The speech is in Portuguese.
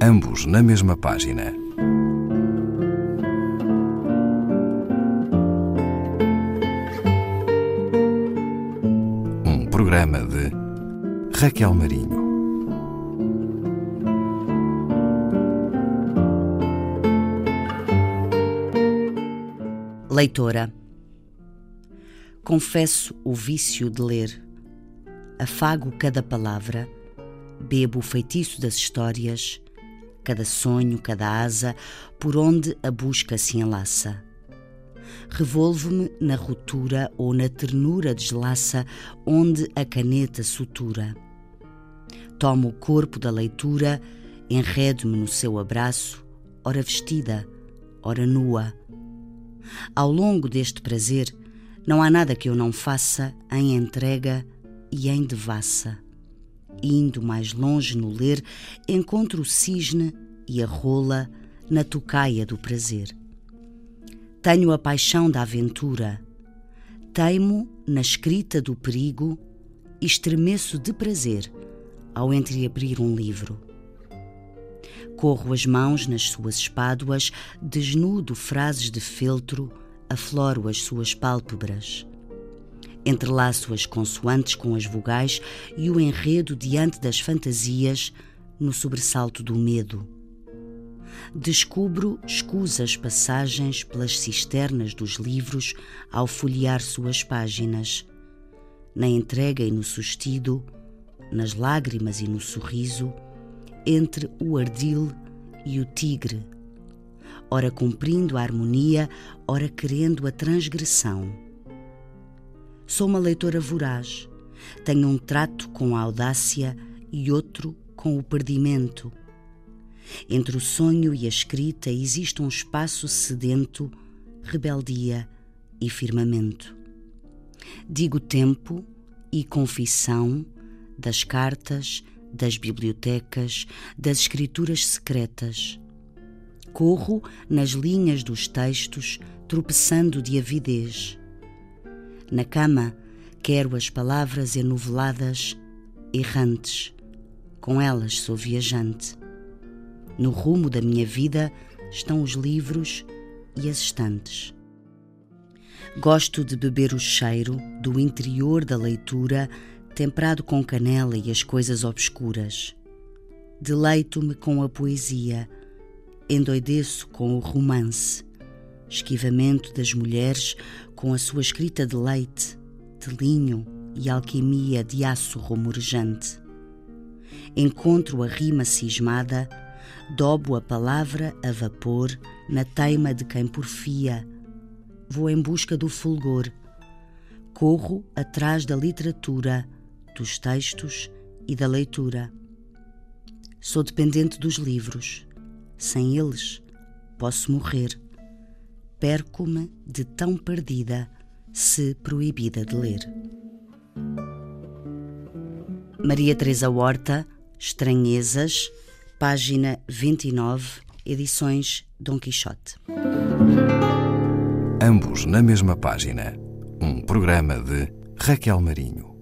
ambos na mesma página. Um programa de Raquel Marinho. Leitora. Confesso o vício de ler. Afago cada palavra, bebo o feitiço das histórias, cada sonho, cada asa, por onde a busca se enlaça. Revolvo-me na ruptura ou na ternura deslaça onde a caneta sutura. Tomo o corpo da leitura, enredo-me no seu abraço, ora vestida, ora nua ao longo deste prazer, não há nada que eu não faça em entrega e em devassa. Indo mais longe no ler, encontro o cisne e a rola na tocaia do prazer. Tenho a paixão da aventura, teimo na escrita do perigo e estremeço de prazer ao entreabrir um livro. Corro as mãos nas suas espáduas, desnudo frases de feltro, afloro as suas pálpebras. Entrelaço as consoantes com as vogais e o enredo diante das fantasias no sobressalto do medo. Descubro escusas passagens pelas cisternas dos livros ao folhear suas páginas. Na entrega e no sustido, nas lágrimas e no sorriso, entre o ardil e o tigre, ora cumprindo a harmonia, ora querendo a transgressão. Sou uma leitora voraz, tenho um trato com a audácia e outro com o perdimento. Entre o sonho e a escrita existe um espaço sedento, rebeldia e firmamento. Digo tempo e confissão das cartas, das bibliotecas, das escrituras secretas. Corro nas linhas dos textos, tropeçando de avidez. Na cama, quero as palavras enoveladas, errantes. Com elas sou viajante. No rumo da minha vida estão os livros e as estantes. Gosto de beber o cheiro do interior da leitura temperado com canela e as coisas obscuras. Deleito-me com a poesia, endoideço com o romance, esquivamento das mulheres com a sua escrita de leite, de linho e alquimia de aço rumorejante. Encontro a rima cismada, dobo a palavra a vapor na teima de quem porfia. Vou em busca do fulgor. Corro atrás da literatura dos textos e da leitura. Sou dependente dos livros. Sem eles, posso morrer. Perco-me de tão perdida, se proibida de ler. Maria Teresa Horta, Estranhezas, página 29, edições Dom Quixote. Ambos na mesma página. Um programa de Raquel Marinho.